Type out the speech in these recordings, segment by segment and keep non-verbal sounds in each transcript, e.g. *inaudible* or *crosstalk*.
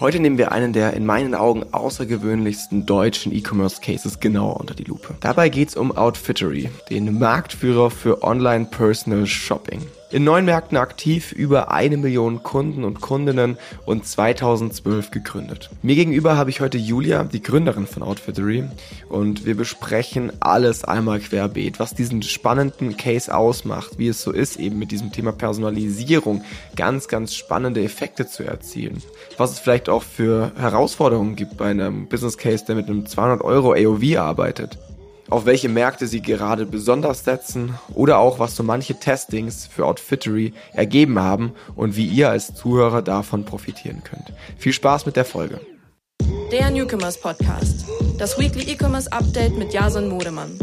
Heute nehmen wir einen der in meinen Augen außergewöhnlichsten deutschen E-Commerce Cases genauer unter die Lupe. Dabei geht es um Outfittery, den Marktführer für Online Personal Shopping. In neun Märkten aktiv, über eine Million Kunden und Kundinnen und 2012 gegründet. Mir gegenüber habe ich heute Julia, die Gründerin von Outfittery und wir besprechen alles einmal querbeet, was diesen spannenden Case ausmacht, wie es so ist, eben mit diesem Thema Personalisierung ganz, ganz spannende Effekte zu erzielen. Was es vielleicht auch für Herausforderungen gibt bei einem Business Case, der mit einem 200 Euro AOV arbeitet auf welche Märkte sie gerade besonders setzen oder auch was so manche Testings für Outfittery ergeben haben und wie ihr als Zuhörer davon profitieren könnt. Viel Spaß mit der Folge. Der Newcomers Podcast. Das Weekly E-Commerce Update mit Jason Modemann.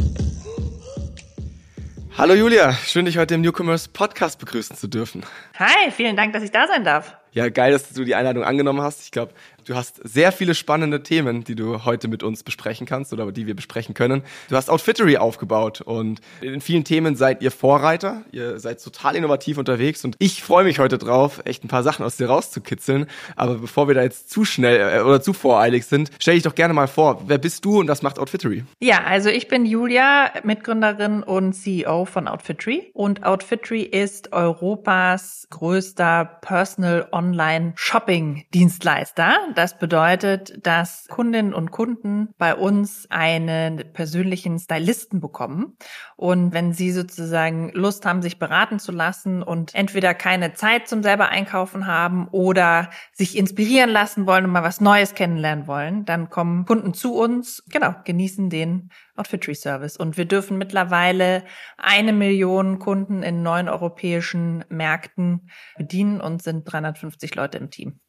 Hallo Julia, schön dich heute im Newcomers Podcast begrüßen zu dürfen. Hi, vielen Dank, dass ich da sein darf. Ja, geil, dass du die Einladung angenommen hast. Ich glaube, Du hast sehr viele spannende Themen, die du heute mit uns besprechen kannst oder die wir besprechen können. Du hast Outfittery aufgebaut und in vielen Themen seid ihr Vorreiter. Ihr seid total innovativ unterwegs und ich freue mich heute drauf, echt ein paar Sachen aus dir rauszukitzeln. Aber bevor wir da jetzt zu schnell äh, oder zu voreilig sind, stell dich doch gerne mal vor. Wer bist du und was macht Outfittery? Ja, also ich bin Julia, Mitgründerin und CEO von Outfittery und Outfittery ist Europas größter Personal Online Shopping Dienstleister. Das bedeutet, dass Kundinnen und Kunden bei uns einen persönlichen Stylisten bekommen. Und wenn sie sozusagen Lust haben, sich beraten zu lassen und entweder keine Zeit zum selber einkaufen haben oder sich inspirieren lassen wollen und mal was Neues kennenlernen wollen, dann kommen Kunden zu uns, genau, genießen den Outfitry Service. Und wir dürfen mittlerweile eine Million Kunden in neun europäischen Märkten bedienen und sind 350 Leute im Team.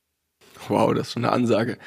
Wow, das ist schon eine Ansage.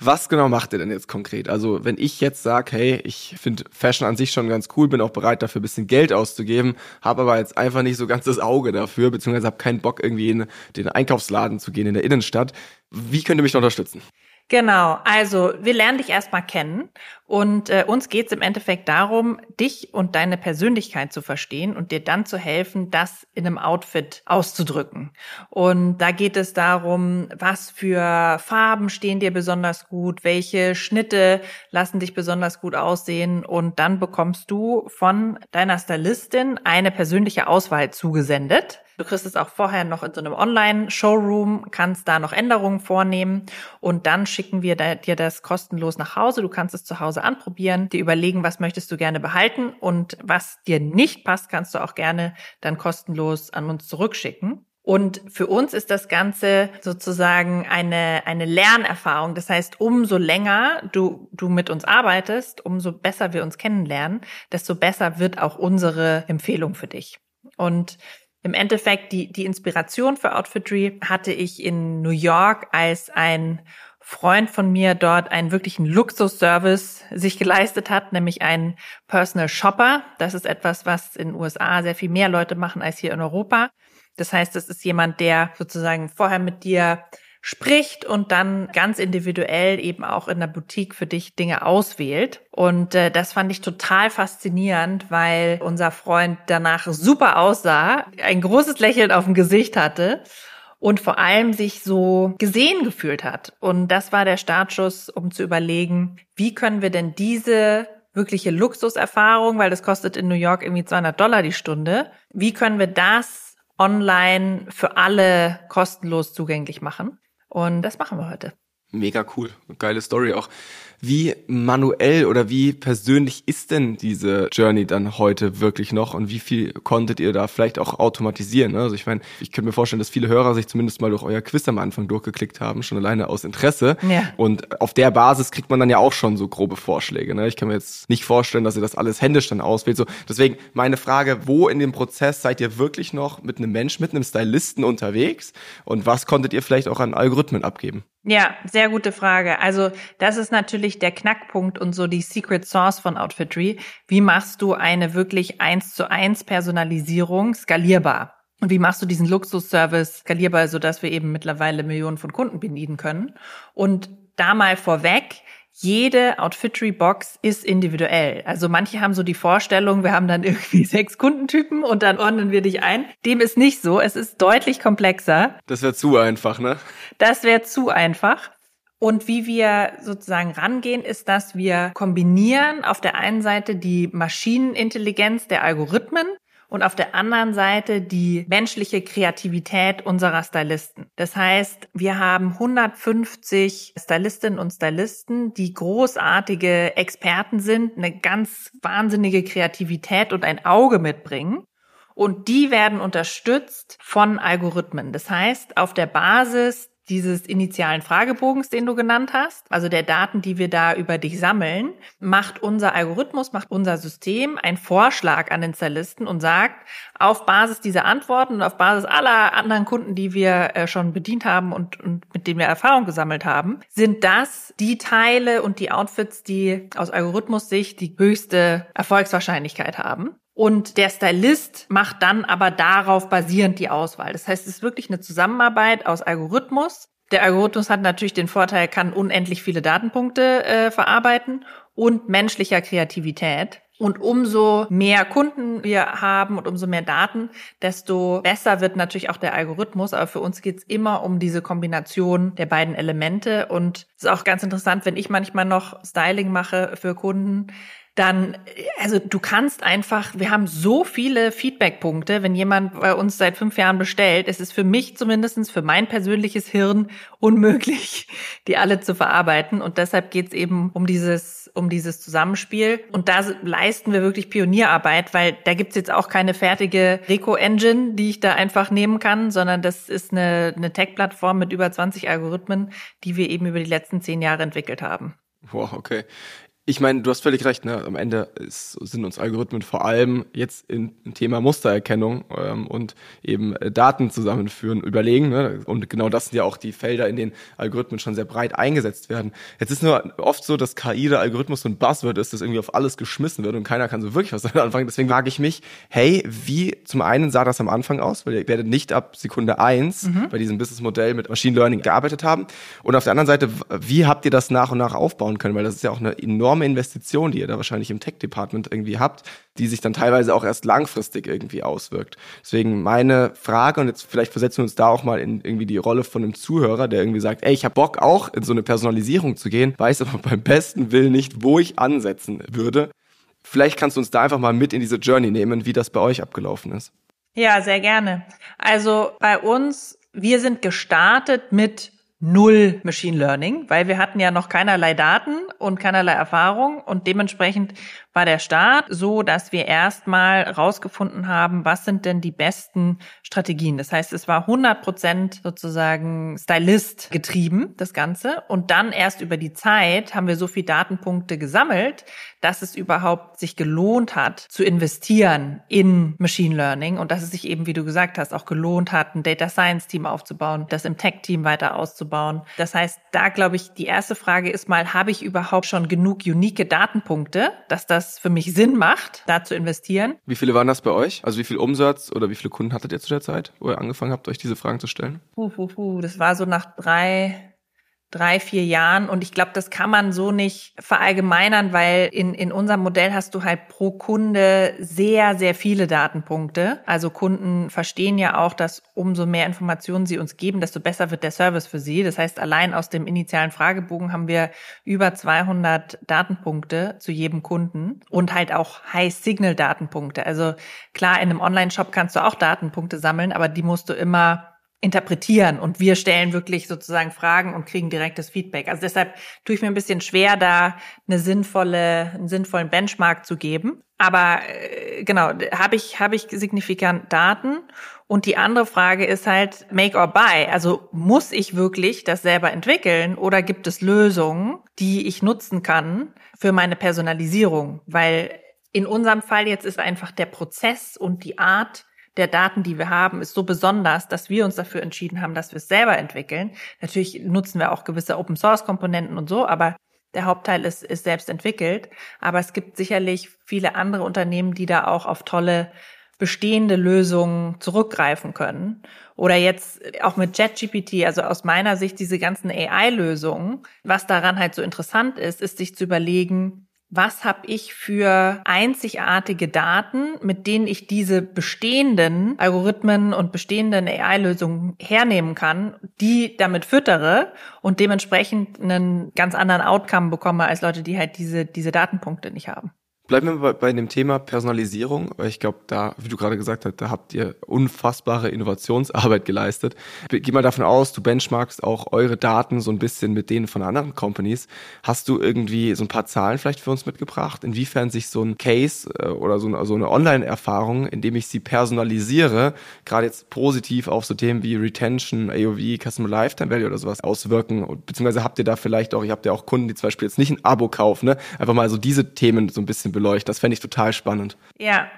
Was genau macht ihr denn jetzt konkret? Also, wenn ich jetzt sage, hey, ich finde Fashion an sich schon ganz cool, bin auch bereit dafür ein bisschen Geld auszugeben, habe aber jetzt einfach nicht so ganz das Auge dafür, beziehungsweise habe keinen Bock irgendwie in den Einkaufsladen zu gehen in der Innenstadt. Wie könnt ihr mich unterstützen? Genau, also wir lernen dich erstmal kennen und äh, uns geht es im Endeffekt darum, dich und deine Persönlichkeit zu verstehen und dir dann zu helfen, das in einem Outfit auszudrücken. Und da geht es darum, was für Farben stehen dir besonders gut, welche Schnitte lassen dich besonders gut aussehen und dann bekommst du von deiner Stylistin eine persönliche Auswahl zugesendet Du kriegst es auch vorher noch in so einem Online-Showroom, kannst da noch Änderungen vornehmen und dann schicken wir dir das kostenlos nach Hause. Du kannst es zu Hause anprobieren, dir überlegen, was möchtest du gerne behalten und was dir nicht passt, kannst du auch gerne dann kostenlos an uns zurückschicken. Und für uns ist das Ganze sozusagen eine, eine Lernerfahrung. Das heißt, umso länger du, du mit uns arbeitest, umso besser wir uns kennenlernen, desto besser wird auch unsere Empfehlung für dich. Und im Endeffekt, die, die Inspiration für Outfitry hatte ich in New York, als ein Freund von mir dort einen wirklichen Luxusservice sich geleistet hat, nämlich einen Personal Shopper. Das ist etwas, was in den USA sehr viel mehr Leute machen als hier in Europa. Das heißt, es ist jemand, der sozusagen vorher mit dir spricht und dann ganz individuell eben auch in der Boutique für dich Dinge auswählt. Und äh, das fand ich total faszinierend, weil unser Freund danach super aussah, ein großes Lächeln auf dem Gesicht hatte und vor allem sich so gesehen gefühlt hat. Und das war der Startschuss, um zu überlegen, wie können wir denn diese wirkliche Luxuserfahrung, weil das kostet in New York irgendwie 200 Dollar die Stunde, wie können wir das online für alle kostenlos zugänglich machen? Und das machen wir heute. Mega cool. Geile Story auch. Wie manuell oder wie persönlich ist denn diese Journey dann heute wirklich noch und wie viel konntet ihr da vielleicht auch automatisieren? Also ich meine, ich könnte mir vorstellen, dass viele Hörer sich zumindest mal durch euer Quiz am Anfang durchgeklickt haben, schon alleine aus Interesse. Ja. Und auf der Basis kriegt man dann ja auch schon so grobe Vorschläge. Ne? Ich kann mir jetzt nicht vorstellen, dass ihr das alles händisch dann auswählt. So, deswegen meine Frage, wo in dem Prozess seid ihr wirklich noch mit einem Mensch, mit einem Stylisten unterwegs? Und was konntet ihr vielleicht auch an Algorithmen abgeben? Ja, sehr gute Frage. Also das ist natürlich der Knackpunkt und so die Secret Source von Outfitry. Wie machst du eine wirklich eins zu eins Personalisierung skalierbar? Und wie machst du diesen Luxusservice skalierbar, sodass wir eben mittlerweile Millionen von Kunden bedienen können? Und da mal vorweg, jede Outfittery-Box ist individuell. Also manche haben so die Vorstellung, wir haben dann irgendwie *laughs* sechs Kundentypen und dann ordnen wir dich ein. Dem ist nicht so. Es ist deutlich komplexer. Das wäre zu einfach, ne? Das wäre zu einfach. Und wie wir sozusagen rangehen, ist, dass wir kombinieren auf der einen Seite die Maschinenintelligenz der Algorithmen und auf der anderen Seite die menschliche Kreativität unserer Stylisten. Das heißt, wir haben 150 Stylistinnen und Stylisten, die großartige Experten sind, eine ganz wahnsinnige Kreativität und ein Auge mitbringen. Und die werden unterstützt von Algorithmen. Das heißt, auf der Basis dieses initialen Fragebogens, den du genannt hast, also der Daten, die wir da über dich sammeln, macht unser Algorithmus, macht unser System einen Vorschlag an den Stylisten und sagt, auf Basis dieser Antworten und auf Basis aller anderen Kunden, die wir äh, schon bedient haben und, und mit denen wir Erfahrung gesammelt haben, sind das die Teile und die Outfits, die aus Algorithmus-Sicht die höchste Erfolgswahrscheinlichkeit haben. Und der Stylist macht dann aber darauf basierend die Auswahl. Das heißt, es ist wirklich eine Zusammenarbeit aus Algorithmus. Der Algorithmus hat natürlich den Vorteil, kann unendlich viele Datenpunkte äh, verarbeiten und menschlicher Kreativität. Und umso mehr Kunden wir haben und umso mehr Daten, desto besser wird natürlich auch der Algorithmus. Aber für uns geht's immer um diese Kombination der beiden Elemente. Und es ist auch ganz interessant, wenn ich manchmal noch Styling mache für Kunden, dann, also du kannst einfach, wir haben so viele Feedbackpunkte, wenn jemand bei uns seit fünf Jahren bestellt, es ist für mich zumindestens für mein persönliches Hirn unmöglich, *laughs* die alle zu verarbeiten. Und deshalb geht's eben um dieses, um dieses Zusammenspiel. Und da leisten wir wirklich Pionierarbeit, weil da gibt's jetzt auch keine fertige Reco-Engine, die ich da einfach nehmen kann, sondern das ist eine, eine Tech-Plattform mit über 20 Algorithmen, die wir eben über die letzten zehn Jahre entwickelt haben. Wow, okay. Ich meine, du hast völlig recht, ne? Am Ende ist, sind uns Algorithmen vor allem jetzt im Thema Mustererkennung ähm, und eben äh, Daten zusammenführen überlegen. Ne? Und genau das sind ja auch die Felder, in denen Algorithmen schon sehr breit eingesetzt werden. Jetzt ist nur oft so, dass KI der Algorithmus so ein Buzzword ist, das irgendwie auf alles geschmissen wird und keiner kann so wirklich was *laughs* damit anfangen. Deswegen frage ich mich, hey, wie zum einen sah das am Anfang aus, weil ihr werdet nicht ab Sekunde eins mhm. bei diesem Businessmodell mit Machine Learning gearbeitet haben. Und auf der anderen Seite, wie habt ihr das nach und nach aufbauen können? Weil das ist ja auch eine enorme enorme Investition, die ihr da wahrscheinlich im Tech-Department irgendwie habt, die sich dann teilweise auch erst langfristig irgendwie auswirkt. Deswegen meine Frage, und jetzt vielleicht versetzen wir uns da auch mal in irgendwie die Rolle von einem Zuhörer, der irgendwie sagt, ey, ich habe Bock auch in so eine Personalisierung zu gehen, weiß aber beim besten Willen nicht, wo ich ansetzen würde. Vielleicht kannst du uns da einfach mal mit in diese Journey nehmen, wie das bei euch abgelaufen ist. Ja, sehr gerne. Also bei uns, wir sind gestartet mit null Machine Learning, weil wir hatten ja noch keinerlei Daten und keinerlei Erfahrung und dementsprechend war der Start so, dass wir erstmal rausgefunden haben, was sind denn die besten Strategien. Das heißt, es war 100 Prozent sozusagen Stylist getrieben, das Ganze. Und dann erst über die Zeit haben wir so viel Datenpunkte gesammelt, dass es überhaupt sich gelohnt hat, zu investieren in Machine Learning und dass es sich eben, wie du gesagt hast, auch gelohnt hat, ein Data Science Team aufzubauen, das im Tech Team weiter auszubauen. Das heißt, da glaube ich, die erste Frage ist mal, habe ich überhaupt schon genug unique Datenpunkte, dass das das für mich Sinn macht, da zu investieren. Wie viele waren das bei euch? Also wie viel Umsatz oder wie viele Kunden hattet ihr zu der Zeit, wo ihr angefangen habt, euch diese Fragen zu stellen? Puh, puh, puh. Das war so nach drei, drei, vier Jahren. Und ich glaube, das kann man so nicht verallgemeinern, weil in, in unserem Modell hast du halt pro Kunde sehr, sehr viele Datenpunkte. Also Kunden verstehen ja auch, dass umso mehr Informationen sie uns geben, desto besser wird der Service für sie. Das heißt, allein aus dem initialen Fragebogen haben wir über 200 Datenpunkte zu jedem Kunden und halt auch High-Signal-Datenpunkte. Also klar, in einem Online-Shop kannst du auch Datenpunkte sammeln, aber die musst du immer interpretieren und wir stellen wirklich sozusagen Fragen und kriegen direktes Feedback. Also deshalb tue ich mir ein bisschen schwer, da eine sinnvolle, einen sinnvollen Benchmark zu geben. Aber äh, genau, habe ich, habe ich signifikant Daten? Und die andere Frage ist halt make or buy. Also muss ich wirklich das selber entwickeln oder gibt es Lösungen, die ich nutzen kann für meine Personalisierung? Weil in unserem Fall jetzt ist einfach der Prozess und die Art, der Daten, die wir haben, ist so besonders, dass wir uns dafür entschieden haben, dass wir es selber entwickeln. Natürlich nutzen wir auch gewisse Open Source Komponenten und so, aber der Hauptteil ist, ist selbst entwickelt. Aber es gibt sicherlich viele andere Unternehmen, die da auch auf tolle bestehende Lösungen zurückgreifen können. Oder jetzt auch mit ChatGPT, also aus meiner Sicht diese ganzen AI-Lösungen. Was daran halt so interessant ist, ist sich zu überlegen, was habe ich für einzigartige Daten, mit denen ich diese bestehenden Algorithmen und bestehenden AI-Lösungen hernehmen kann, die damit füttere und dementsprechend einen ganz anderen Outcome bekomme als Leute, die halt diese, diese Datenpunkte nicht haben. Bleiben wir bei, bei dem Thema Personalisierung, weil ich glaube, da, wie du gerade gesagt hast, da habt ihr unfassbare Innovationsarbeit geleistet. Geh mal davon aus, du benchmarkst auch eure Daten so ein bisschen mit denen von anderen Companies. Hast du irgendwie so ein paar Zahlen vielleicht für uns mitgebracht, inwiefern sich so ein Case äh, oder so eine, so eine Online-Erfahrung, indem ich sie personalisiere, gerade jetzt positiv auf so Themen wie Retention, AOV, Customer Lifetime Value oder sowas auswirken? Beziehungsweise habt ihr da vielleicht auch, ihr habt ja auch Kunden, die zum Beispiel jetzt nicht ein Abo kaufen, ne? einfach mal so diese Themen so ein bisschen beleuchtet. Das fände ich total spannend. Ja,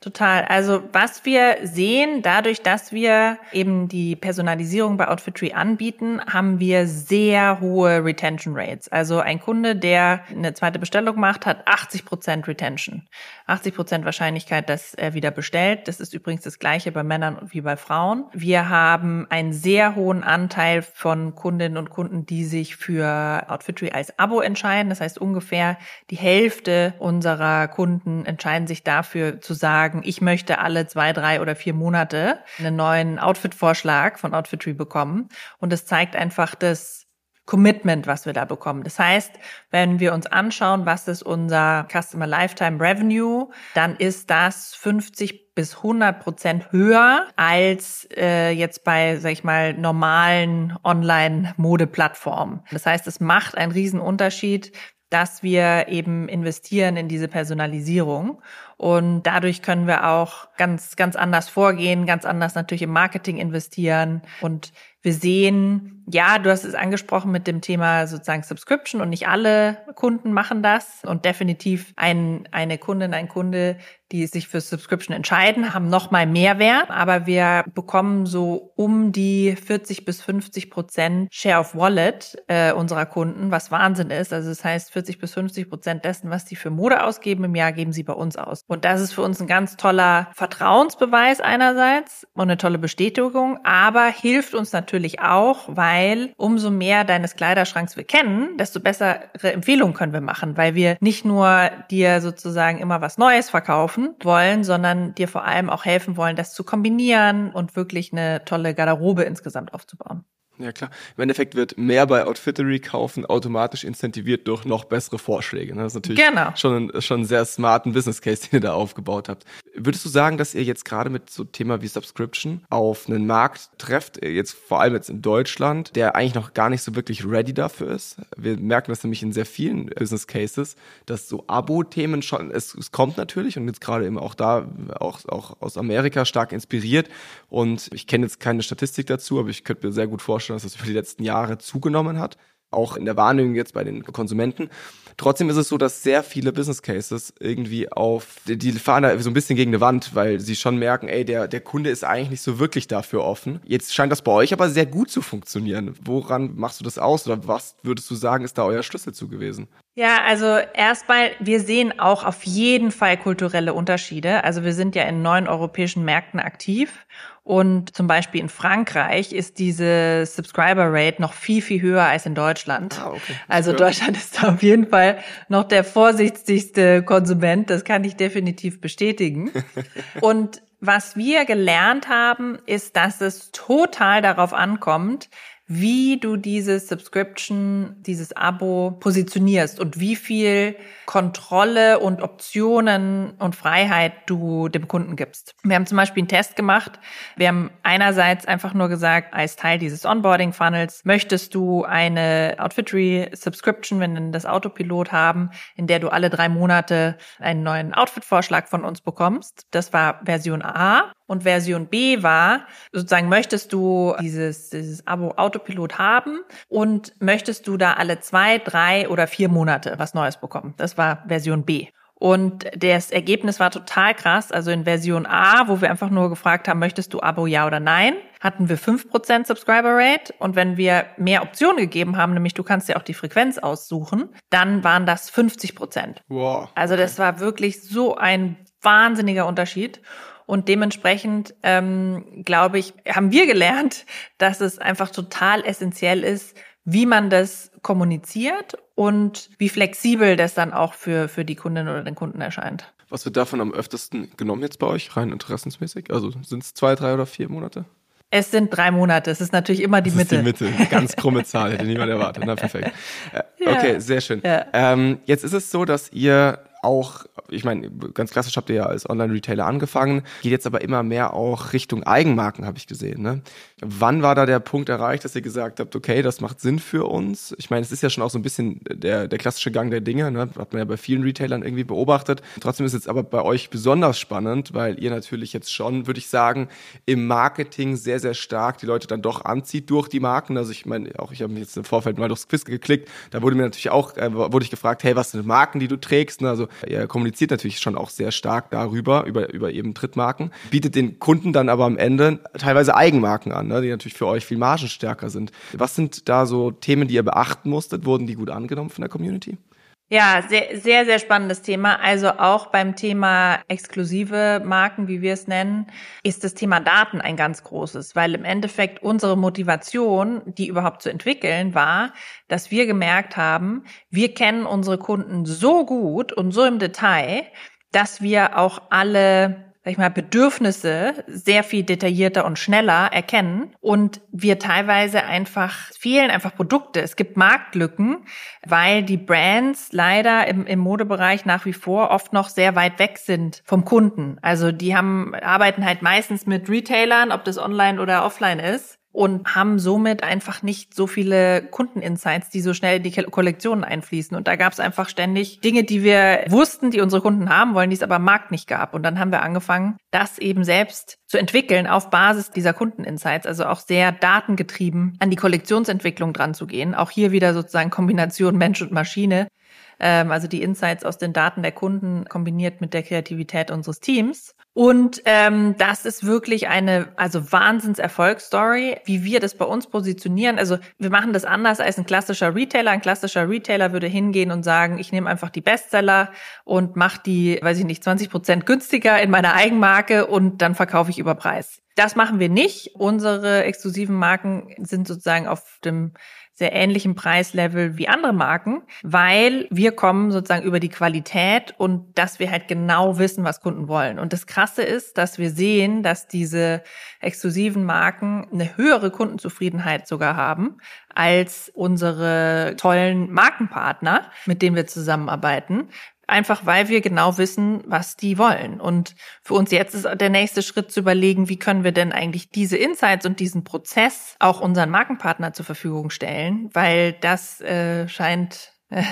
Total. Also was wir sehen, dadurch, dass wir eben die Personalisierung bei Outfitry anbieten, haben wir sehr hohe Retention Rates. Also ein Kunde, der eine zweite Bestellung macht, hat 80 Prozent Retention. 80 Prozent Wahrscheinlichkeit, dass er wieder bestellt. Das ist übrigens das gleiche bei Männern wie bei Frauen. Wir haben einen sehr hohen Anteil von Kundinnen und Kunden, die sich für Outfitry als Abo entscheiden. Das heißt, ungefähr die Hälfte unserer Kunden entscheiden sich dafür zu sagen, ich möchte alle zwei, drei oder vier Monate einen neuen Outfit-Vorschlag von Outfitry bekommen. Und es zeigt einfach das Commitment, was wir da bekommen. Das heißt, wenn wir uns anschauen, was ist unser Customer Lifetime Revenue, dann ist das 50 bis 100 Prozent höher als äh, jetzt bei, sag ich mal, normalen Online-Mode-Plattformen. Das heißt, es macht einen riesen Unterschied, dass wir eben investieren in diese Personalisierung. Und dadurch können wir auch ganz, ganz anders vorgehen, ganz anders natürlich im Marketing investieren. Und wir sehen, ja, du hast es angesprochen mit dem Thema sozusagen Subscription und nicht alle Kunden machen das. Und definitiv ein, eine Kundin, ein Kunde, die sich für Subscription entscheiden, haben nochmal Mehrwert. Aber wir bekommen so um die 40 bis 50 Prozent Share of Wallet äh, unserer Kunden, was Wahnsinn ist. Also das heißt, 40 bis 50 Prozent dessen, was sie für Mode ausgeben im Jahr, geben sie bei uns aus. Und das ist für uns ein ganz toller Vertrauensbeweis einerseits und eine tolle Bestätigung, aber hilft uns natürlich auch, weil umso mehr deines Kleiderschranks wir kennen, desto bessere Empfehlungen können wir machen, weil wir nicht nur dir sozusagen immer was Neues verkaufen wollen, sondern dir vor allem auch helfen wollen, das zu kombinieren und wirklich eine tolle Garderobe insgesamt aufzubauen. Ja klar. Im Endeffekt wird mehr bei Outfittery kaufen automatisch incentiviert durch noch bessere Vorschläge. Das ist natürlich genau. schon, ein, schon ein sehr smarten Business Case, den ihr da aufgebaut habt. Würdest du sagen, dass ihr jetzt gerade mit so Thema wie Subscription auf einen Markt trefft, jetzt vor allem jetzt in Deutschland, der eigentlich noch gar nicht so wirklich ready dafür ist? Wir merken das nämlich in sehr vielen Business Cases, dass so Abo-Themen schon, es, es kommt natürlich und jetzt gerade eben auch da, auch, auch aus Amerika stark inspiriert. Und ich kenne jetzt keine Statistik dazu, aber ich könnte mir sehr gut vorstellen, dass das über die letzten Jahre zugenommen hat, auch in der Wahrnehmung jetzt bei den Konsumenten. Trotzdem ist es so, dass sehr viele Business Cases irgendwie auf, die fahren da so ein bisschen gegen eine Wand, weil sie schon merken, ey, der, der Kunde ist eigentlich nicht so wirklich dafür offen. Jetzt scheint das bei euch aber sehr gut zu funktionieren. Woran machst du das aus oder was würdest du sagen, ist da euer Schlüssel zu gewesen? Ja, also erstmal, wir sehen auch auf jeden Fall kulturelle Unterschiede. Also wir sind ja in neun europäischen Märkten aktiv und zum Beispiel in Frankreich ist diese Subscriber Rate noch viel, viel höher als in Deutschland. Ah, okay. Also Deutschland ist da auf jeden Fall noch der vorsichtigste Konsument. Das kann ich definitiv bestätigen. *laughs* Und was wir gelernt haben, ist, dass es total darauf ankommt, wie du dieses Subscription, dieses Abo positionierst und wie viel Kontrolle und Optionen und Freiheit du dem Kunden gibst. Wir haben zum Beispiel einen Test gemacht. Wir haben einerseits einfach nur gesagt, als Teil dieses Onboarding Funnels möchtest du eine Outfitry Subscription, wenn wir das Autopilot haben, in der du alle drei Monate einen neuen Outfit-Vorschlag von uns bekommst. Das war Version A. Und Version B war, sozusagen, möchtest du dieses, dieses Abo Autopilot haben und möchtest du da alle zwei, drei oder vier Monate was Neues bekommen? Das war Version B. Und das Ergebnis war total krass. Also in Version A, wo wir einfach nur gefragt haben, möchtest du Abo ja oder nein, hatten wir 5% Subscriber Rate. Und wenn wir mehr Optionen gegeben haben, nämlich du kannst ja auch die Frequenz aussuchen, dann waren das 50%. Wow. Also das war wirklich so ein wahnsinniger Unterschied. Und dementsprechend, ähm, glaube ich, haben wir gelernt, dass es einfach total essentiell ist, wie man das kommuniziert und wie flexibel das dann auch für, für die Kundin oder den Kunden erscheint. Was wird davon am öftesten genommen jetzt bei euch, rein interessensmäßig? Also sind es zwei, drei oder vier Monate? Es sind drei Monate. Es ist natürlich immer die das Mitte. Ist die Mitte. Ganz krumme Zahl, hätte niemand erwartet. Na, perfekt. Äh, *laughs* okay, ja. sehr schön. Ja. Ähm, jetzt ist es so, dass ihr auch, ich meine, ganz klassisch habt ihr ja als Online-Retailer angefangen, geht jetzt aber immer mehr auch Richtung Eigenmarken, habe ich gesehen. Ne? Wann war da der Punkt erreicht, dass ihr gesagt habt, okay, das macht Sinn für uns? Ich meine, es ist ja schon auch so ein bisschen der, der klassische Gang der Dinge, ne? hat man ja bei vielen Retailern irgendwie beobachtet. Trotzdem ist es jetzt aber bei euch besonders spannend, weil ihr natürlich jetzt schon, würde ich sagen, im Marketing sehr, sehr stark die Leute dann doch anzieht durch die Marken. Also ich meine, auch ich habe mich jetzt im Vorfeld mal durchs Quiz geklickt, da wurde mir natürlich auch, äh, wurde ich gefragt, hey, was sind Marken, die du trägst? Ne? Also er kommuniziert natürlich schon auch sehr stark darüber, über, über eben Drittmarken, bietet den Kunden dann aber am Ende teilweise Eigenmarken an, ne, die natürlich für euch viel margenstärker sind. Was sind da so Themen, die ihr beachten musstet? Wurden die gut angenommen von der Community? Ja, sehr, sehr, sehr spannendes Thema. Also auch beim Thema exklusive Marken, wie wir es nennen, ist das Thema Daten ein ganz großes, weil im Endeffekt unsere Motivation, die überhaupt zu entwickeln, war, dass wir gemerkt haben, wir kennen unsere Kunden so gut und so im Detail, dass wir auch alle sag ich mal, Bedürfnisse sehr viel detaillierter und schneller erkennen und wir teilweise einfach fehlen einfach Produkte. Es gibt Marktlücken, weil die Brands leider im, im Modebereich nach wie vor oft noch sehr weit weg sind vom Kunden. Also die haben, arbeiten halt meistens mit Retailern, ob das online oder offline ist und haben somit einfach nicht so viele Kundeninsights, die so schnell in die Kollektionen einfließen. Und da gab es einfach ständig Dinge, die wir wussten, die unsere Kunden haben wollen, die es aber am Markt nicht gab. Und dann haben wir angefangen, das eben selbst zu entwickeln auf Basis dieser Kundeninsights, also auch sehr datengetrieben an die Kollektionsentwicklung dran zu gehen. Auch hier wieder sozusagen Kombination Mensch und Maschine ähm, also die Insights aus den Daten der Kunden kombiniert mit der Kreativität unseres Teams. Und ähm, das ist wirklich eine also Wahnsinns-Erfolgsstory, wie wir das bei uns positionieren. Also wir machen das anders als ein klassischer Retailer. Ein klassischer Retailer würde hingehen und sagen, ich nehme einfach die Bestseller und mache die, weiß ich nicht, 20 Prozent günstiger in meiner Eigenmarke und dann verkaufe ich über Preis. Das machen wir nicht. Unsere exklusiven Marken sind sozusagen auf dem sehr ähnlichem Preislevel wie andere Marken, weil wir kommen sozusagen über die Qualität und dass wir halt genau wissen, was Kunden wollen. Und das Krasse ist, dass wir sehen, dass diese exklusiven Marken eine höhere Kundenzufriedenheit sogar haben als unsere tollen Markenpartner, mit denen wir zusammenarbeiten, einfach weil wir genau wissen, was die wollen. Und für uns jetzt ist der nächste Schritt zu überlegen, wie können wir denn eigentlich diese Insights und diesen Prozess auch unseren Markenpartner zur Verfügung stellen, weil das äh, scheint äh,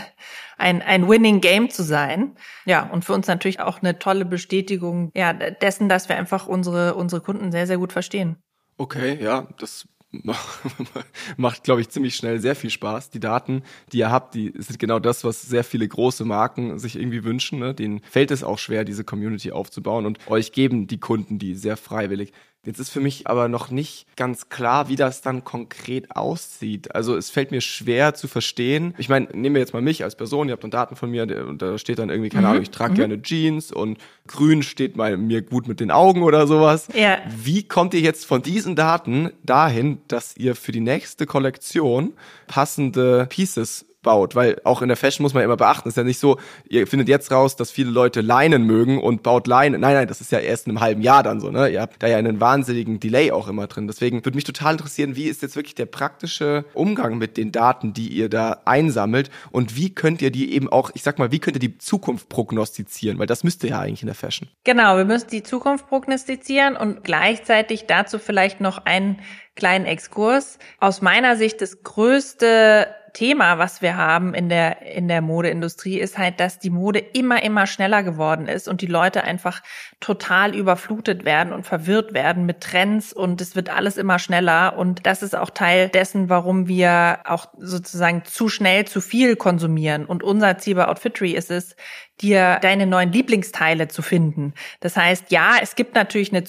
ein, ein Winning Game zu sein. Ja, und für uns natürlich auch eine tolle Bestätigung ja, dessen, dass wir einfach unsere, unsere Kunden sehr, sehr gut verstehen. Okay, ja, das *laughs* macht, glaube ich, ziemlich schnell sehr viel Spaß. Die Daten, die ihr habt, die sind genau das, was sehr viele große Marken sich irgendwie wünschen. Ne? Denen fällt es auch schwer, diese Community aufzubauen und euch geben die Kunden die sehr freiwillig. Jetzt ist für mich aber noch nicht ganz klar, wie das dann konkret aussieht. Also es fällt mir schwer zu verstehen. Ich meine, nehmen wir jetzt mal mich als Person, ihr habt dann Daten von mir und da steht dann irgendwie, keine mhm. Ahnung, ich trage mhm. gerne Jeans und grün steht mal mir gut mit den Augen oder sowas. Ja. Wie kommt ihr jetzt von diesen Daten dahin, dass ihr für die nächste Kollektion passende Pieces baut, weil auch in der Fashion muss man immer beachten, es ist ja nicht so, ihr findet jetzt raus, dass viele Leute Leinen mögen und baut Leinen. Nein, nein, das ist ja erst in einem halben Jahr dann so, ne? Ihr habt da ja einen wahnsinnigen Delay auch immer drin. Deswegen würde mich total interessieren, wie ist jetzt wirklich der praktische Umgang mit den Daten, die ihr da einsammelt und wie könnt ihr die eben auch, ich sag mal, wie könnt ihr die Zukunft prognostizieren, weil das müsst ihr ja eigentlich in der Fashion. Genau, wir müssen die Zukunft prognostizieren und gleichzeitig dazu vielleicht noch einen kleinen Exkurs. Aus meiner Sicht das größte Thema, was wir haben in der, in der Modeindustrie, ist halt, dass die Mode immer, immer schneller geworden ist und die Leute einfach total überflutet werden und verwirrt werden mit Trends und es wird alles immer schneller und das ist auch Teil dessen, warum wir auch sozusagen zu schnell zu viel konsumieren und unser Ziel bei Outfittery ist es, dir deine neuen Lieblingsteile zu finden. Das heißt, ja, es gibt natürlich eine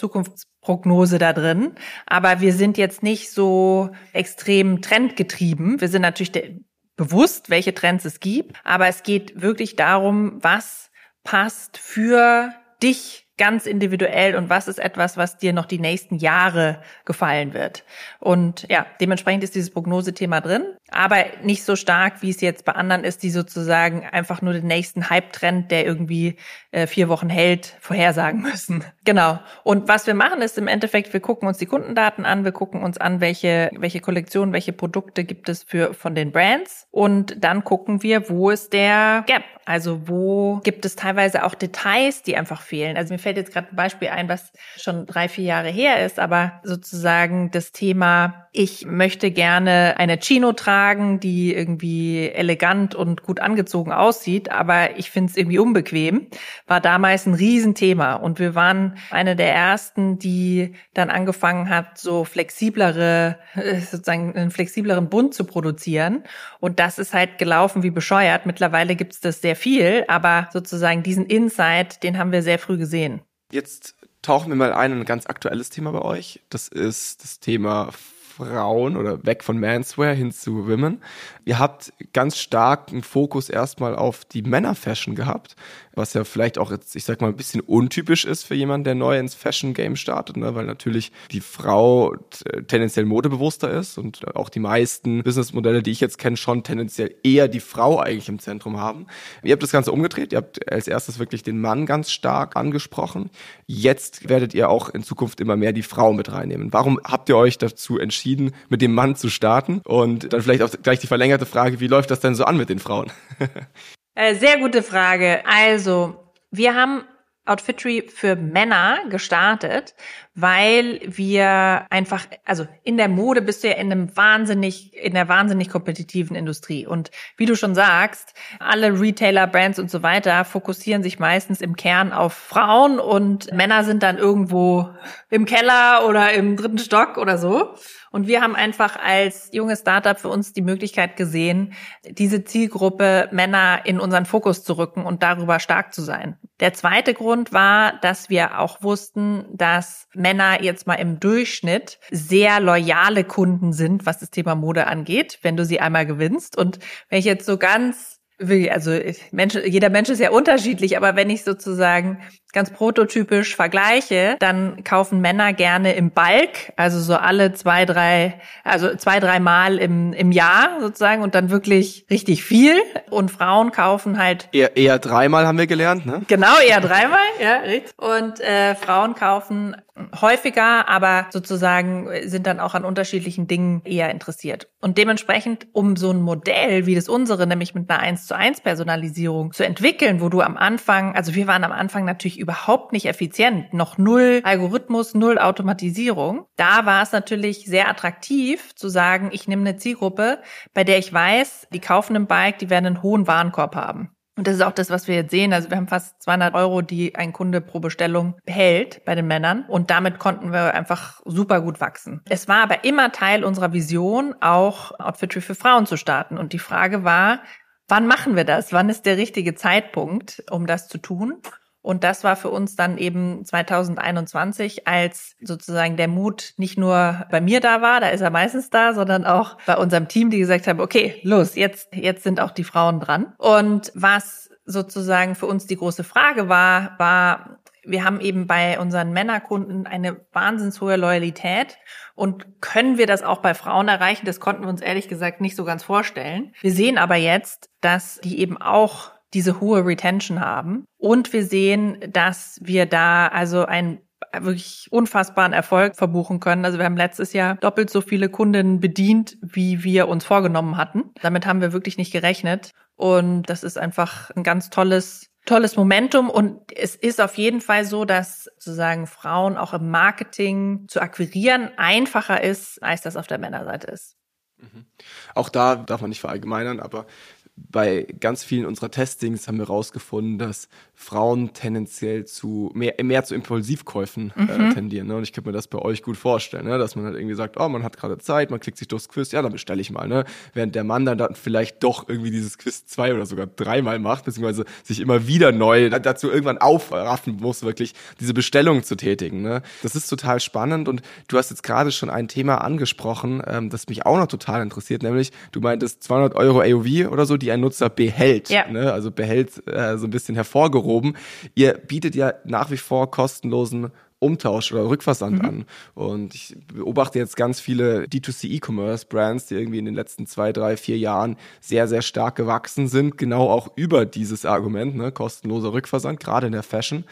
Zukunftsprognose da drin, aber wir sind jetzt nicht so extrem trendgetrieben. Wir sind natürlich bewusst, welche Trends es gibt, aber es geht wirklich darum, was passt für dich ganz individuell und was ist etwas, was dir noch die nächsten Jahre gefallen wird. Und ja, dementsprechend ist dieses Prognosethema drin, aber nicht so stark, wie es jetzt bei anderen ist, die sozusagen einfach nur den nächsten Hype-Trend, der irgendwie äh, vier Wochen hält, vorhersagen müssen. *laughs* Genau. Und was wir machen, ist im Endeffekt, wir gucken uns die Kundendaten an, wir gucken uns an, welche, welche Kollektionen, welche Produkte gibt es für, von den Brands und dann gucken wir, wo ist der Gap? Also wo gibt es teilweise auch Details, die einfach fehlen? Also mir fällt jetzt gerade ein Beispiel ein, was schon drei, vier Jahre her ist, aber sozusagen das Thema, ich möchte gerne eine Chino tragen, die irgendwie elegant und gut angezogen aussieht, aber ich finde es irgendwie unbequem, war damals ein Riesenthema. Und wir waren eine der ersten, die dann angefangen hat, so flexiblere, äh, sozusagen einen flexibleren Bund zu produzieren. Und das ist halt gelaufen wie bescheuert. Mittlerweile gibt es das sehr viel, aber sozusagen diesen Insight, den haben wir sehr früh gesehen. Jetzt tauchen wir mal ein in ein ganz aktuelles Thema bei euch. Das ist das Thema Frauen oder weg von Manswear hin zu Women. Ihr habt ganz stark einen Fokus erstmal auf die Männerfashion gehabt was ja vielleicht auch jetzt, ich sag mal, ein bisschen untypisch ist für jemanden, der neu ins Fashion-Game startet, ne? weil natürlich die Frau tendenziell modebewusster ist und auch die meisten Businessmodelle, die ich jetzt kenne, schon tendenziell eher die Frau eigentlich im Zentrum haben. Ihr habt das Ganze umgedreht, ihr habt als erstes wirklich den Mann ganz stark angesprochen. Jetzt werdet ihr auch in Zukunft immer mehr die Frau mit reinnehmen. Warum habt ihr euch dazu entschieden, mit dem Mann zu starten? Und dann vielleicht auch gleich die verlängerte Frage, wie läuft das denn so an mit den Frauen? *laughs* Äh, sehr gute Frage. Also, wir haben Outfitry für Männer gestartet, weil wir einfach, also in der Mode bist du ja in einem wahnsinnig, in der wahnsinnig kompetitiven Industrie. Und wie du schon sagst, alle Retailer, Brands und so weiter fokussieren sich meistens im Kern auf Frauen und Männer sind dann irgendwo im Keller oder im dritten Stock oder so. Und wir haben einfach als junges Startup für uns die Möglichkeit gesehen, diese Zielgruppe Männer in unseren Fokus zu rücken und darüber stark zu sein. Der zweite Grund war, dass wir auch wussten, dass Männer jetzt mal im Durchschnitt sehr loyale Kunden sind, was das Thema Mode angeht, wenn du sie einmal gewinnst. Und wenn ich jetzt so ganz also Mensch, jeder Mensch ist ja unterschiedlich, aber wenn ich sozusagen ganz prototypisch vergleiche, dann kaufen Männer gerne im Balk, also so alle zwei, drei, also zwei, drei Mal im, im Jahr sozusagen und dann wirklich richtig viel. Und Frauen kaufen halt. Eher, eher dreimal haben wir gelernt, ne? Genau, eher dreimal, ja, richtig. Und äh, Frauen kaufen häufiger, aber sozusagen sind dann auch an unterschiedlichen Dingen eher interessiert. Und dementsprechend, um so ein Modell wie das unsere, nämlich mit einer 1 zu 1 Personalisierung zu entwickeln, wo du am Anfang, also wir waren am Anfang natürlich überhaupt nicht effizient, noch null Algorithmus, null Automatisierung. Da war es natürlich sehr attraktiv zu sagen, ich nehme eine Zielgruppe, bei der ich weiß, die kaufen ein Bike, die werden einen hohen Warenkorb haben. Und das ist auch das, was wir jetzt sehen. Also wir haben fast 200 Euro, die ein Kunde pro Bestellung behält bei den Männern. Und damit konnten wir einfach super gut wachsen. Es war aber immer Teil unserer Vision, auch Outfitry für Frauen zu starten. Und die Frage war, wann machen wir das? Wann ist der richtige Zeitpunkt, um das zu tun? Und das war für uns dann eben 2021, als sozusagen der Mut nicht nur bei mir da war, da ist er meistens da, sondern auch bei unserem Team, die gesagt haben, okay, los, jetzt, jetzt sind auch die Frauen dran. Und was sozusagen für uns die große Frage war, war, wir haben eben bei unseren Männerkunden eine wahnsinns hohe Loyalität und können wir das auch bei Frauen erreichen? Das konnten wir uns ehrlich gesagt nicht so ganz vorstellen. Wir sehen aber jetzt, dass die eben auch diese hohe Retention haben. Und wir sehen, dass wir da also einen wirklich unfassbaren Erfolg verbuchen können. Also wir haben letztes Jahr doppelt so viele Kundinnen bedient, wie wir uns vorgenommen hatten. Damit haben wir wirklich nicht gerechnet. Und das ist einfach ein ganz tolles tolles Momentum und es ist auf jeden Fall so, dass sozusagen Frauen auch im Marketing zu akquirieren einfacher ist, als das auf der Männerseite ist. Mhm. Auch da darf man nicht verallgemeinern, aber bei ganz vielen unserer Testings haben wir herausgefunden, dass Frauen tendenziell zu mehr, mehr zu Impulsivkäufen äh, mhm. tendieren. Ne? Und ich könnte mir das bei euch gut vorstellen, ne? dass man halt irgendwie sagt, oh, man hat gerade Zeit, man klickt sich durchs Quiz, ja, dann bestelle ich mal. Ne? Während der Mann dann, dann vielleicht doch irgendwie dieses Quiz zwei oder sogar dreimal macht, beziehungsweise sich immer wieder neu dazu irgendwann aufraffen muss, wirklich diese Bestellung zu tätigen. Ne? Das ist total spannend und du hast jetzt gerade schon ein Thema angesprochen, ähm, das mich auch noch total interessiert, nämlich du meintest 200 Euro AOV oder so, die sich ein Nutzer behält. Ja. Ne? Also behält äh, so ein bisschen hervorgehoben. Ihr bietet ja nach wie vor kostenlosen Umtausch oder Rückversand mhm. an. Und ich beobachte jetzt ganz viele D2C E-Commerce Brands, die irgendwie in den letzten zwei, drei, vier Jahren sehr, sehr stark gewachsen sind, genau auch über dieses Argument, ne, kostenloser Rückversand, gerade in der Fashion,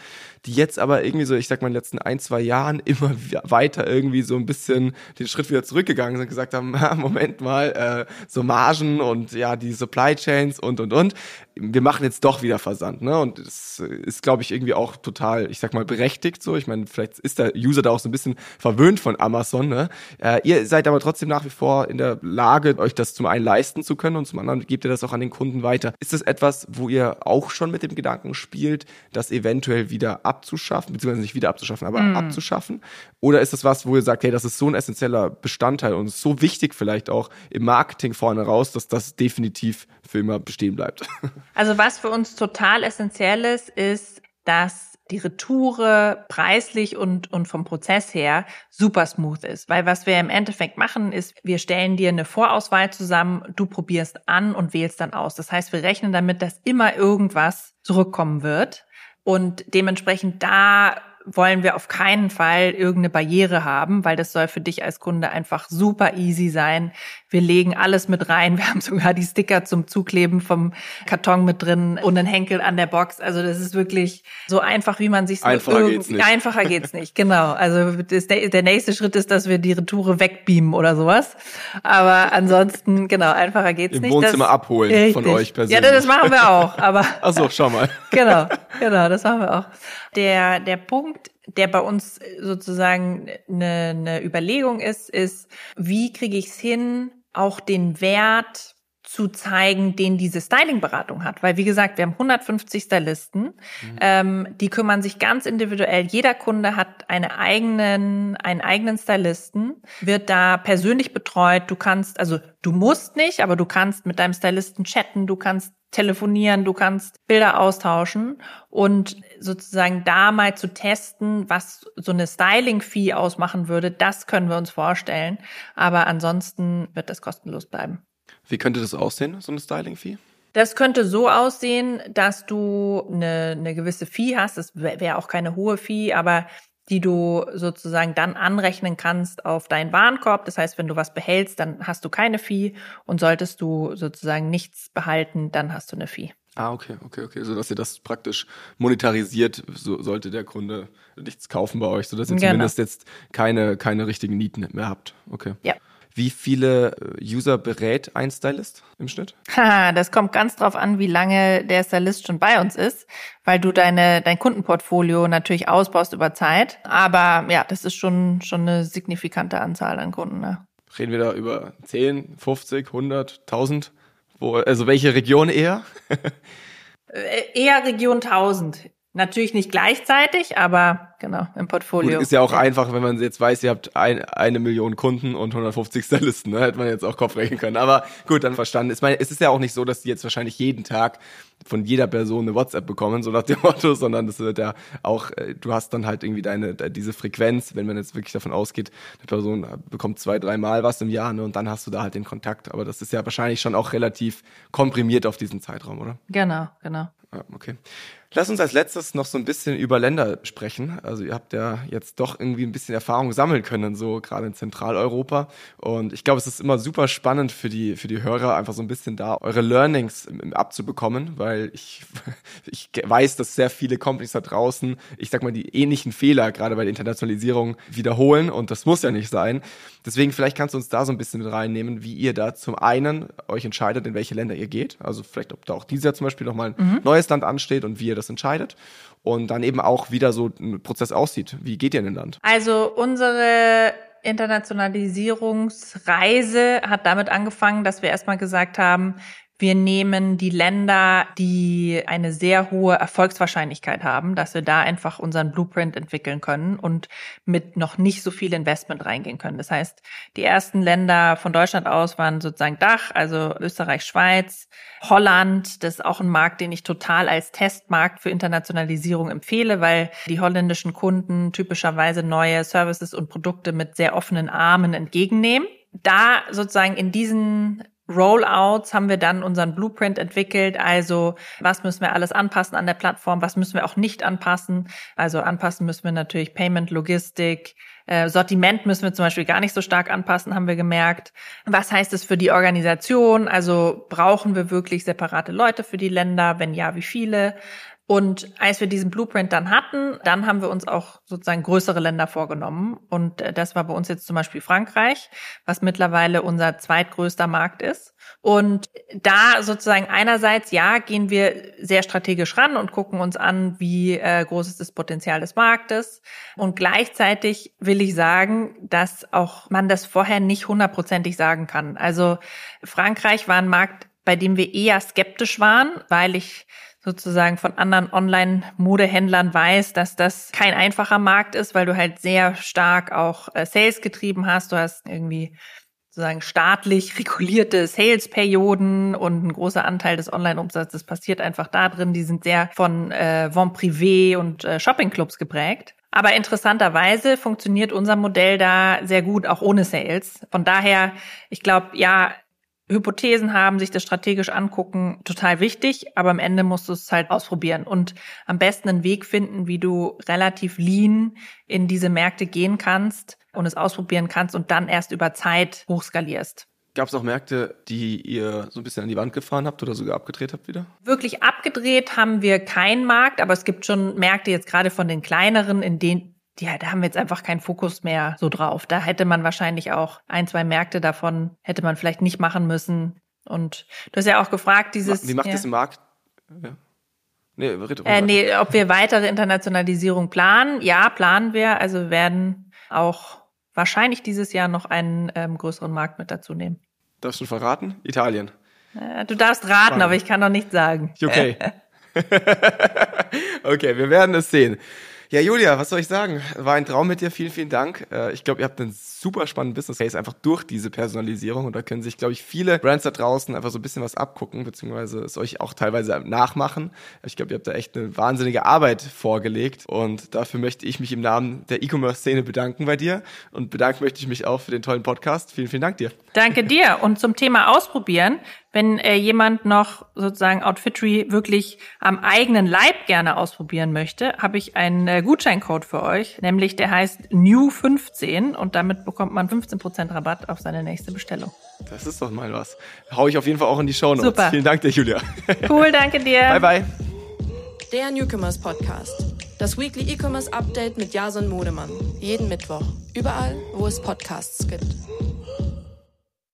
die jetzt aber irgendwie so, ich sag mal, in den letzten ein, zwei Jahren immer *laughs* weiter irgendwie so ein bisschen den Schritt wieder zurückgegangen sind und gesagt haben, *laughs* Moment mal, äh, so Margen und ja, die Supply Chains und und und. Wir machen jetzt doch wieder Versand, ne? Und es ist, glaube ich, irgendwie auch total, ich sag mal, berechtigt so. Ich meine, vielleicht ist der User da auch so ein bisschen verwöhnt von Amazon, ne? Äh, ihr seid aber trotzdem nach wie vor in der Lage, euch das zum einen leisten zu können und zum anderen gebt ihr das auch an den Kunden weiter. Ist das etwas, wo ihr auch schon mit dem Gedanken spielt, das eventuell wieder abzuschaffen, beziehungsweise nicht wieder abzuschaffen, aber mm. abzuschaffen? Oder ist das was, wo ihr sagt, hey, das ist so ein essentieller Bestandteil und so wichtig vielleicht auch im Marketing vorne raus, dass das definitiv für immer bestehen bleibt? *laughs* Also was für uns total essentiell ist, ist, dass die Retoure preislich und, und vom Prozess her super smooth ist. Weil was wir im Endeffekt machen, ist, wir stellen dir eine Vorauswahl zusammen, du probierst an und wählst dann aus. Das heißt, wir rechnen damit, dass immer irgendwas zurückkommen wird. Und dementsprechend da wollen wir auf keinen Fall irgendeine Barriere haben, weil das soll für dich als Kunde einfach super easy sein. Wir legen alles mit rein. Wir haben sogar die Sticker zum Zukleben vom Karton mit drin und einen Henkel an der Box. Also das ist wirklich so einfach, wie man sich einfacher geht's nicht. Einfacher *laughs* geht's nicht. Genau. Also das, der nächste Schritt ist, dass wir die Retoure wegbeamen oder sowas. Aber ansonsten genau einfacher geht's Im nicht. Im Wohnzimmer das, abholen richtig. von euch persönlich. Ja, das machen wir auch. Aber *laughs* ach so, schau mal. *laughs* genau, genau, das machen wir auch. Der der Punkt der bei uns sozusagen eine, eine Überlegung ist, ist, wie kriege ich es hin, auch den Wert zu zeigen, den diese Styling-Beratung hat. Weil, wie gesagt, wir haben 150 Stylisten, mhm. ähm, die kümmern sich ganz individuell. Jeder Kunde hat eine eigenen, einen eigenen Stylisten, wird da persönlich betreut. Du kannst, also du musst nicht, aber du kannst mit deinem Stylisten chatten, du kannst telefonieren, du kannst Bilder austauschen und sozusagen da mal zu testen, was so eine Styling-Fee ausmachen würde, das können wir uns vorstellen. Aber ansonsten wird das kostenlos bleiben. Wie könnte das aussehen, so eine Styling-Fee? Das könnte so aussehen, dass du eine, eine gewisse Fee hast. Das wäre auch keine hohe Fee, aber die du sozusagen dann anrechnen kannst auf deinen Warenkorb. Das heißt, wenn du was behältst, dann hast du keine Fee und solltest du sozusagen nichts behalten, dann hast du eine Fee. Ah, okay, okay, okay, so dass ihr das praktisch monetarisiert, so sollte der Kunde nichts kaufen bei euch, so dass ihr genau. zumindest jetzt keine keine richtigen Nieten mehr habt. Okay. Ja. Wie viele äh, User berät ein Stylist im Schnitt? *laughs* Ha, das kommt ganz drauf an, wie lange der Stylist schon bei uns ist, weil du deine, dein Kundenportfolio natürlich ausbaust über Zeit. Aber ja, das ist schon, schon eine signifikante Anzahl an Kunden. Ne? Reden wir da über 10, 50, 100, 1000? Wo, also welche Region eher? *laughs* Äh, eher Region 1000. Natürlich nicht gleichzeitig, aber genau, im Portfolio. Gut, ist ja auch einfach, wenn man jetzt weiß, ihr habt ein, eine Million Kunden und 150 Stylisten, ne? hätte man jetzt auch Kopf rechnen können. Aber gut, dann verstanden. Ich meine, es ist ja auch nicht so, dass die jetzt wahrscheinlich jeden Tag von jeder Person eine WhatsApp bekommen, so nach dem *laughs* Motto, sondern das wird ja auch, äh, du hast dann halt irgendwie deine, diese Frequenz, wenn man jetzt wirklich davon ausgeht, eine Person bekommt zwei, dreimal was im Jahr, ne, und dann hast du da halt den Kontakt. Aber das ist ja wahrscheinlich schon auch relativ komprimiert auf diesen Zeitraum, oder? Genau, genau. Ja, okay. Lass uns als letztes noch so ein bisschen über Länder sprechen. Also ihr habt ja jetzt doch irgendwie ein bisschen Erfahrung sammeln können, so gerade in Zentraleuropa. Und ich glaube, es ist immer super spannend für die, für die Hörer, einfach so ein bisschen da eure Learnings abzubekommen, weil ich, *laughs* ich weiß, dass sehr viele Companies da draußen, ich sag mal, die ähnlichen Fehler gerade bei der Internationalisierung wiederholen und das muss ja nicht sein. Deswegen vielleicht kannst du uns da so ein bisschen mit reinnehmen, wie ihr da zum einen euch entscheidet, in welche Länder ihr geht. Also vielleicht, ob da auch dieses Jahr zum Beispiel nochmal ein mhm. neues Land ansteht und wie ihr das entscheidet und dann eben auch wieder so ein Prozess aussieht. Wie geht ihr in den Land? Also unsere Internationalisierungsreise hat damit angefangen, dass wir erstmal gesagt haben, wir nehmen die Länder, die eine sehr hohe Erfolgswahrscheinlichkeit haben, dass wir da einfach unseren Blueprint entwickeln können und mit noch nicht so viel Investment reingehen können. Das heißt, die ersten Länder von Deutschland aus waren sozusagen Dach, also Österreich, Schweiz, Holland. Das ist auch ein Markt, den ich total als Testmarkt für Internationalisierung empfehle, weil die holländischen Kunden typischerweise neue Services und Produkte mit sehr offenen Armen entgegennehmen. Da sozusagen in diesen Rollouts haben wir dann unseren Blueprint entwickelt. Also was müssen wir alles anpassen an der Plattform, was müssen wir auch nicht anpassen. Also anpassen müssen wir natürlich Payment, Logistik, äh, Sortiment müssen wir zum Beispiel gar nicht so stark anpassen, haben wir gemerkt. Was heißt es für die Organisation? Also brauchen wir wirklich separate Leute für die Länder? Wenn ja, wie viele? Und als wir diesen Blueprint dann hatten, dann haben wir uns auch sozusagen größere Länder vorgenommen. Und äh, das war bei uns jetzt zum Beispiel Frankreich, was mittlerweile unser zweitgrößter Markt ist. Und da sozusagen einerseits, ja, gehen wir sehr strategisch ran und gucken uns an, wie äh, groß ist das Potenzial des Marktes. Und gleichzeitig will ich sagen, dass auch man das vorher nicht hundertprozentig sagen kann. Also Frankreich war ein Markt, bei dem wir eher skeptisch waren, weil ich sozusagen von anderen Online-Modehändlern weiß, dass das kein einfacher Markt ist, weil du halt sehr stark auch äh, Sales getrieben hast. Du hast irgendwie sozusagen staatlich *laughs* regulierte Sales-Perioden und ein großer Anteil des Online-Umsatzes passiert einfach da drin. Die sind sehr von äh, Vent Privé und äh, Shopping-Clubs geprägt. Aber interessanterweise funktioniert unser Modell da sehr gut, auch ohne Sales. Von daher, ich glaube, ja, Hypothesen haben, sich das strategisch angucken, total wichtig, aber am Ende musst du es halt ausprobieren und am besten einen Weg finden, wie du relativ lean in diese Märkte gehen kannst und es ausprobieren kannst und dann erst über Zeit hochskalierst. Gab es auch Märkte, die ihr so ein bisschen an die Wand gefahren habt oder sogar abgedreht habt wieder? Wirklich abgedreht haben wir keinen Markt, aber es gibt schon Märkte jetzt gerade von den kleineren, in denen ja, da haben wir jetzt einfach keinen Fokus mehr so drauf. Da hätte man wahrscheinlich auch ein, zwei Märkte davon, hätte man vielleicht nicht machen müssen. Und du hast ja auch gefragt, dieses. Wie macht ja. das im Markt? Ja. Nee, red äh, nee, ob wir weitere Internationalisierung planen? Ja, planen wir. Also wir werden auch wahrscheinlich dieses Jahr noch einen ähm, größeren Markt mit dazu nehmen. Darfst du verraten? Italien. Äh, du darfst raten, Spanien. aber ich kann noch nicht sagen. Okay. *laughs* *laughs* okay, wir werden es sehen. Ja, Julia, was soll ich sagen? War ein Traum mit dir. Vielen, vielen Dank. Äh, ich glaube, ihr habt einen super spannenden Business Case einfach durch diese Personalisierung und da können sich, glaube ich, viele Brands da draußen einfach so ein bisschen was abgucken, beziehungsweise es euch auch teilweise nachmachen. Ich glaube, ihr habt da echt eine wahnsinnige Arbeit vorgelegt und dafür möchte ich mich im Namen der E-Commerce-Szene bedanken bei dir und bedanken möchte ich mich auch für den tollen Podcast. Vielen, vielen Dank dir. Danke dir. Und zum Thema Ausprobieren, wenn äh, jemand noch sozusagen Outfittery wirklich am eigenen Leib gerne ausprobieren möchte, habe ich einen äh, Gutscheincode für euch, nämlich der heißt New15 und damit bekommt man 15% Rabatt auf seine nächste Bestellung. Das ist doch mal was. Hau ich auf jeden Fall auch in die Show Notes. Super. Vielen Dank dir, Julia. Cool, danke dir. Bye, bye. Der Newcomers Podcast. Das Weekly E-Commerce Update mit Jason Modemann. Jeden Mittwoch. Überall, wo es Podcasts gibt.